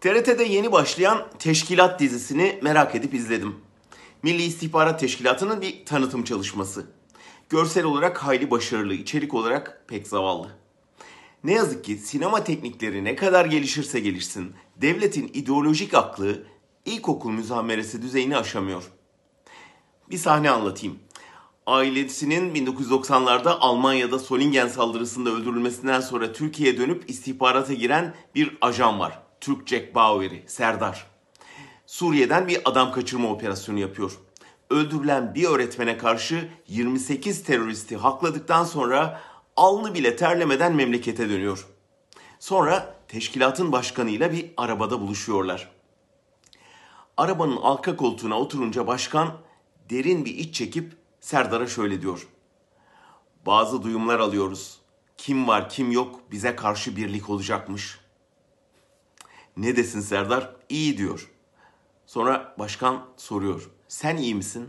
TRT'de yeni başlayan Teşkilat dizisini merak edip izledim. Milli İstihbarat Teşkilatı'nın bir tanıtım çalışması. Görsel olarak hayli başarılı, içerik olarak pek zavallı. Ne yazık ki sinema teknikleri ne kadar gelişirse gelişsin, devletin ideolojik aklı ilkokul müzameresi düzeyini aşamıyor. Bir sahne anlatayım. Ailesinin 1990'larda Almanya'da Solingen saldırısında öldürülmesinden sonra Türkiye'ye dönüp istihbarata giren bir ajan var. Türk Jack Bauer'i, Serdar. Suriye'den bir adam kaçırma operasyonu yapıyor. Öldürülen bir öğretmene karşı 28 teröristi hakladıktan sonra alnı bile terlemeden memlekete dönüyor. Sonra teşkilatın başkanıyla bir arabada buluşuyorlar. Arabanın arka koltuğuna oturunca başkan derin bir iç çekip Serdar'a şöyle diyor. Bazı duyumlar alıyoruz. Kim var kim yok bize karşı birlik olacakmış. Ne desin Serdar? İyi diyor. Sonra başkan soruyor. Sen iyi misin?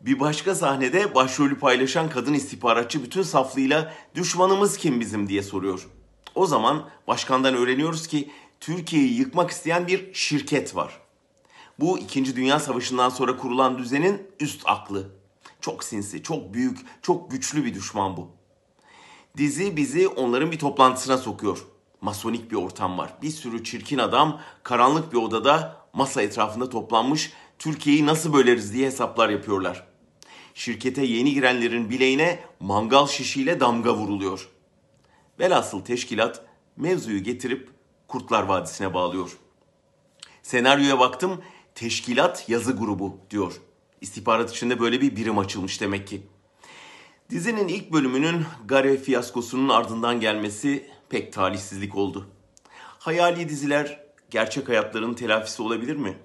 Bir başka sahnede başrolü paylaşan kadın istihbaratçı bütün saflığıyla düşmanımız kim bizim diye soruyor. O zaman başkandan öğreniyoruz ki Türkiye'yi yıkmak isteyen bir şirket var. Bu 2. Dünya Savaşı'ndan sonra kurulan düzenin üst aklı. Çok sinsi, çok büyük, çok güçlü bir düşman bu. Dizi bizi onların bir toplantısına sokuyor. Masonik bir ortam var. Bir sürü çirkin adam karanlık bir odada masa etrafında toplanmış Türkiye'yi nasıl böleriz diye hesaplar yapıyorlar. Şirkete yeni girenlerin bileğine mangal şişiyle damga vuruluyor. Velhasıl teşkilat mevzuyu getirip Kurtlar Vadisi'ne bağlıyor. Senaryoya baktım teşkilat yazı grubu diyor. İstihbarat içinde böyle bir birim açılmış demek ki. Dizinin ilk bölümünün Gare fiyaskosunun ardından gelmesi pek talihsizlik oldu. Hayali diziler gerçek hayatların telafisi olabilir mi?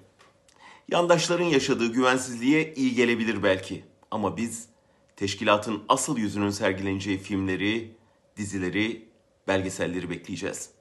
Yandaşların yaşadığı güvensizliğe iyi gelebilir belki. Ama biz teşkilatın asıl yüzünün sergileneceği filmleri, dizileri, belgeselleri bekleyeceğiz.